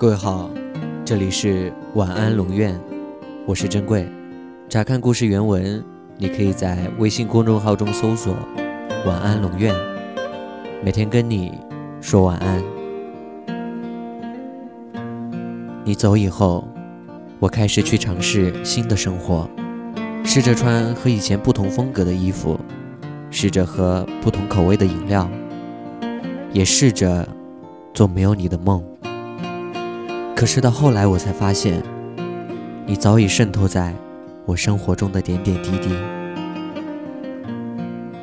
各位好，这里是晚安龙院，我是珍贵。查看故事原文，你可以在微信公众号中搜索“晚安龙院”，每天跟你说晚安。你走以后，我开始去尝试新的生活，试着穿和以前不同风格的衣服，试着喝不同口味的饮料，也试着做没有你的梦。可是到后来，我才发现，你早已渗透在我生活中的点点滴滴。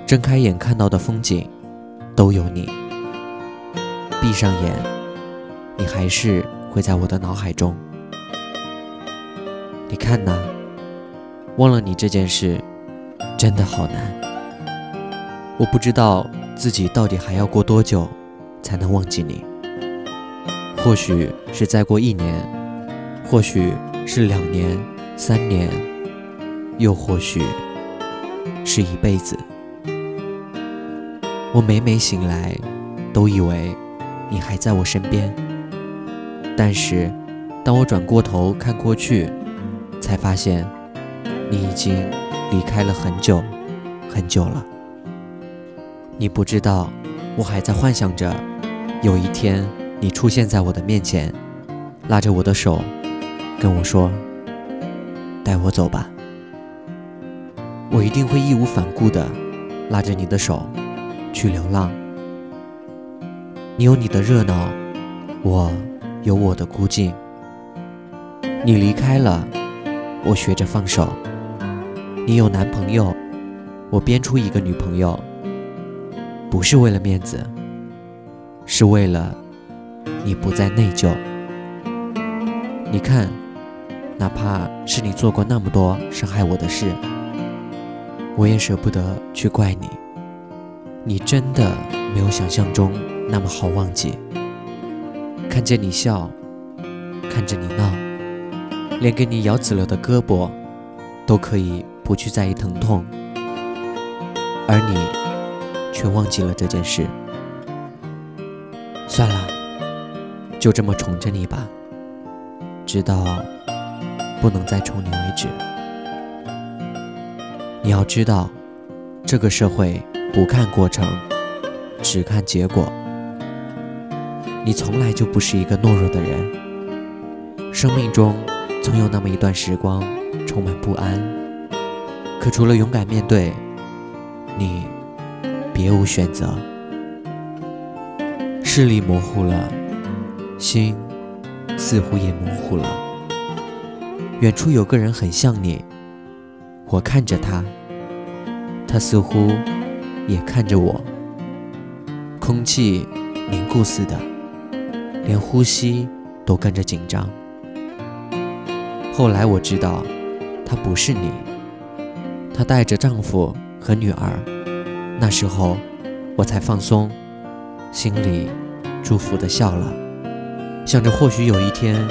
睁开眼看到的风景，都有你；闭上眼，你还是会在我的脑海中。你看呐，忘了你这件事，真的好难。我不知道自己到底还要过多久，才能忘记你。或许是再过一年，或许是两年、三年，又或许是一辈子。我每每醒来，都以为你还在我身边，但是当我转过头看过去，才发现你已经离开了很久很久了。你不知道，我还在幻想着有一天。你出现在我的面前，拉着我的手，跟我说：“带我走吧。”我一定会义无反顾的拉着你的手去流浪。你有你的热闹，我有我的孤寂。你离开了，我学着放手。你有男朋友，我编出一个女朋友，不是为了面子，是为了。你不再内疚。你看，哪怕是你做过那么多伤害我的事，我也舍不得去怪你。你真的没有想象中那么好忘记。看见你笑，看着你闹，连给你咬紫了的胳膊都可以不去在意疼痛，而你却忘记了这件事。算了。就这么宠着你吧，直到不能再宠你为止。你要知道，这个社会不看过程，只看结果。你从来就不是一个懦弱的人，生命中总有那么一段时光充满不安，可除了勇敢面对，你别无选择。视力模糊了。心似乎也模糊了。远处有个人很像你，我看着他，他似乎也看着我。空气凝固似的，连呼吸都跟着紧张。后来我知道，他不是你，她带着丈夫和女儿。那时候我才放松，心里祝福的笑了。想着或许有一天，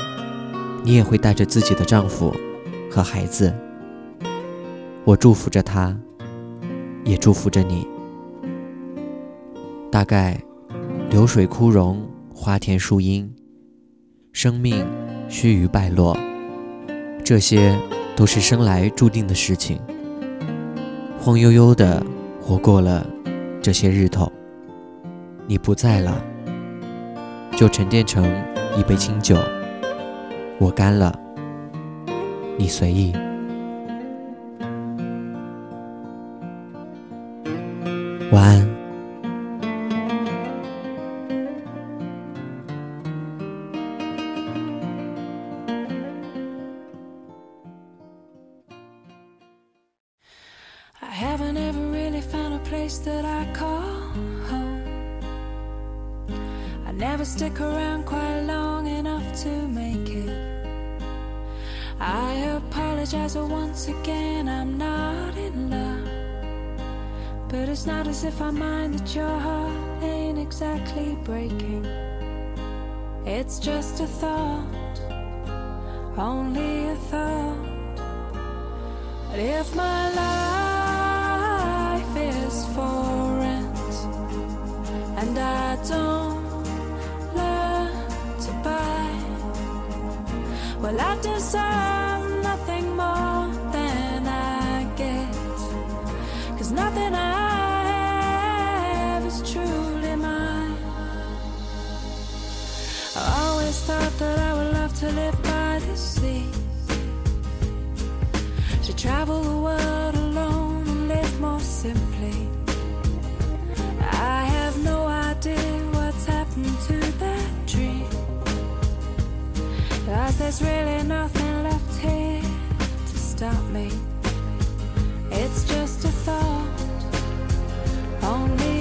你也会带着自己的丈夫和孩子。我祝福着他，也祝福着你。大概流水枯荣，花田树荫，生命须臾败落，这些都是生来注定的事情。晃悠悠的活过了这些日头，你不在了，就沉淀成。一杯清酒，我干了，你随意。晚安。never stick around quite long enough to make it. I apologize once again, I'm not in love. But it's not as if I mind that your heart ain't exactly breaking. It's just a thought, only a thought. But if my life is for rent and I don't Well, I deserve nothing more than I get. Cause nothing I have is truly mine. I always thought that I would love to live by the sea, to travel Cause there's really nothing left here to stop me. It's just a thought. Only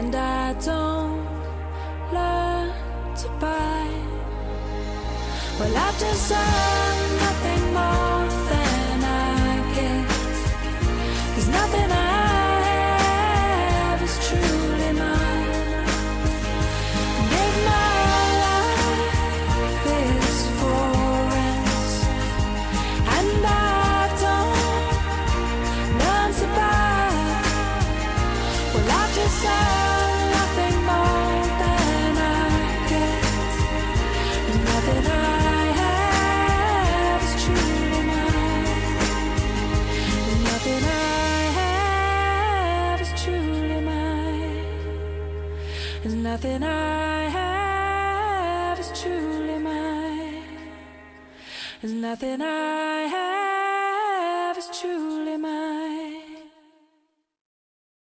and I don't learn to buy. Well, I've. And nothing I have is truly mine. And nothing I